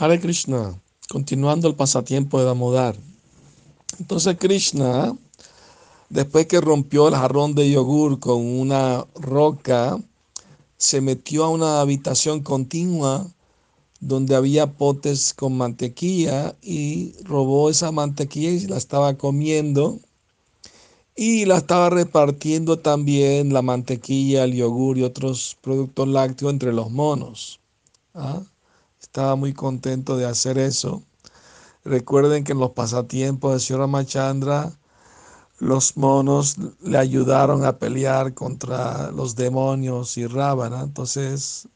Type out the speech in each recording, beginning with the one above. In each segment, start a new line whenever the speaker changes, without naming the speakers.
Hare Krishna, continuando el pasatiempo de Damodar. Entonces Krishna, después que rompió el jarrón de yogur con una roca, se metió a una habitación continua donde había potes con mantequilla y robó esa mantequilla y la estaba comiendo y la estaba repartiendo también la mantequilla, el yogur y otros productos lácteos entre los monos. ¿Ah? Estaba muy contento de hacer eso. Recuerden que en los pasatiempos de Señora Machandra, los monos le ayudaron a pelear contra los demonios y Ravana. Entonces,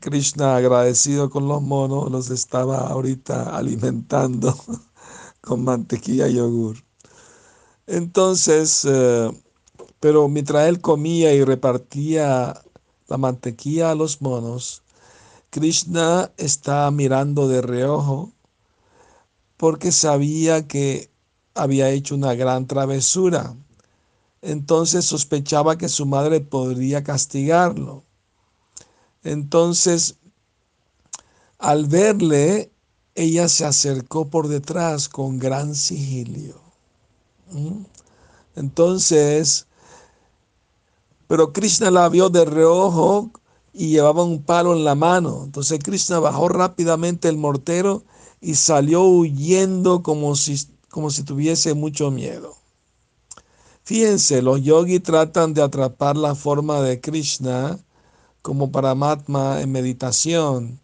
Krishna, agradecido con los monos, los estaba ahorita alimentando con mantequilla y yogur. Entonces, eh, pero mientras él comía y repartía la mantequilla a los monos, Krishna está mirando de reojo porque sabía que había hecho una gran travesura. Entonces sospechaba que su madre podría castigarlo. Entonces, al verle, ella se acercó por detrás con gran sigilio. ¿Mm? Entonces, pero Krishna la vio de reojo y llevaba un palo en la mano. Entonces Krishna bajó rápidamente el mortero y salió huyendo como si, como si tuviese mucho miedo. Fíjense, los yogis tratan de atrapar la forma de Krishna como Paramatma en meditación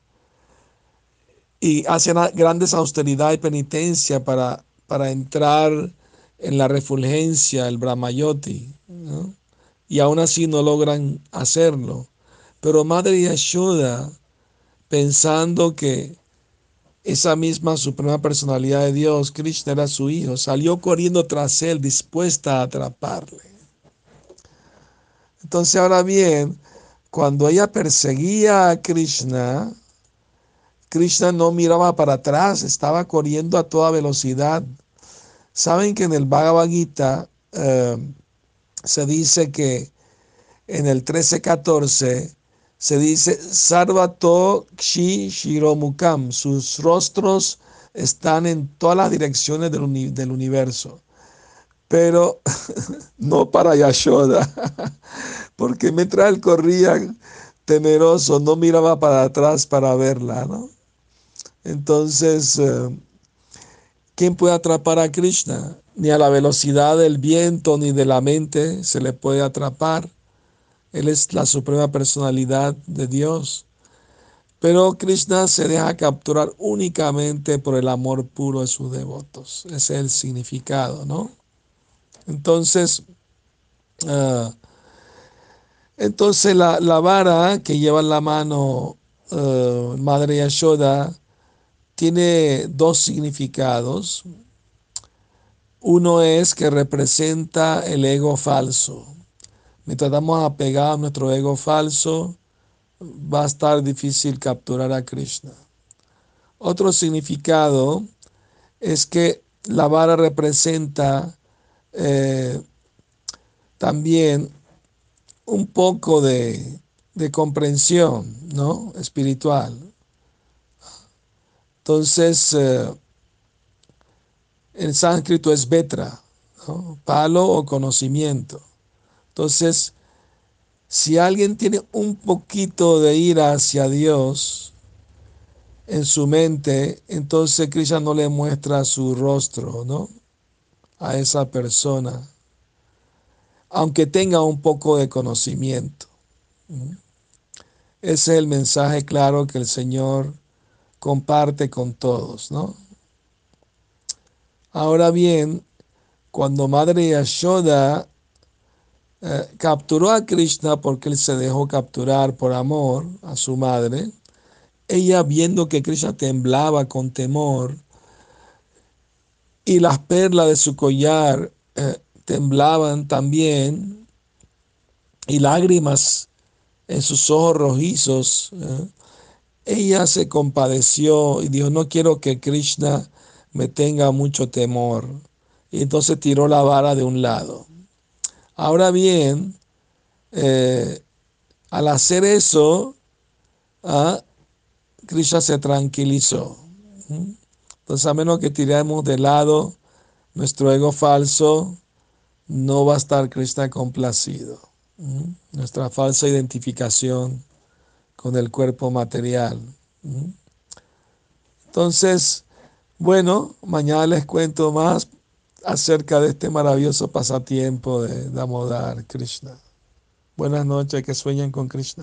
y hacen grandes austeridad y penitencia para, para entrar en la refulgencia, el Brahmayoti, y aún así no logran hacerlo. Pero Madre Yashoda, pensando que esa misma suprema personalidad de Dios, Krishna era su hijo, salió corriendo tras él, dispuesta a atraparle. Entonces ahora bien, cuando ella perseguía a Krishna, Krishna no miraba para atrás, estaba corriendo a toda velocidad. Saben que en el Bhagavad Gita eh, se dice que en el 13-14 se dice Sarvato Kshi Shiromukam, sus rostros están en todas las direcciones del, universo, pero no para Yashoda, porque mientras él corría temeroso, no miraba para atrás para verla, ¿no? Entonces, eh, ¿quién puede atrapar a Krishna? Ni a la velocidad del viento ni de la mente se le puede atrapar. Él es la suprema personalidad de Dios. Pero Krishna se deja capturar únicamente por el amor puro de sus devotos. Ese es el significado, ¿no? Entonces, ah, entonces la, vara que lleva en la mano uh, Madre Yashoda tiene dos significados. Uno es que representa el ego falso. Mientras estamos apegados a nuestro ego falso, va a estar difícil capturar a Krishna. Otro significado es que la vara representa eh, también un poco de, comprensión ¿no? espiritual. Entonces, eh, en sánscrito es vetra, palo o conocimiento. Entonces, si alguien tiene un poquito de ira hacia Dios en su mente, entonces Krishna no le muestra su rostro, ¿no? A esa persona, aunque tenga un poco de conocimiento. Ese es el mensaje claro que el Señor comparte con todos, ¿no? Ahora bien, cuando Madre Yashoda eh, capturó a Krishna porque él se dejó capturar por amor a su madre. Ella viendo que Krishna temblaba con temor y las perlas de su collar eh, temblaban también y lágrimas en sus ojos rojizos, eh, ella se compadeció y dijo, no quiero que Krishna me tenga mucho temor. Y entonces tiró la vara de un lado. Ahora bien, eh, al hacer eso, ¿ah? Krishna se tranquilizó. Entonces, a menos que tiremos de lado nuestro ego falso, no va a estar Krishna complacido. Nuestra falsa identificación con el cuerpo material. Entonces, bueno, mañana les cuento más acerca de este maravilloso pasatiempo de Damodar Krishna. Buenas noches, que sueñen con Krishna.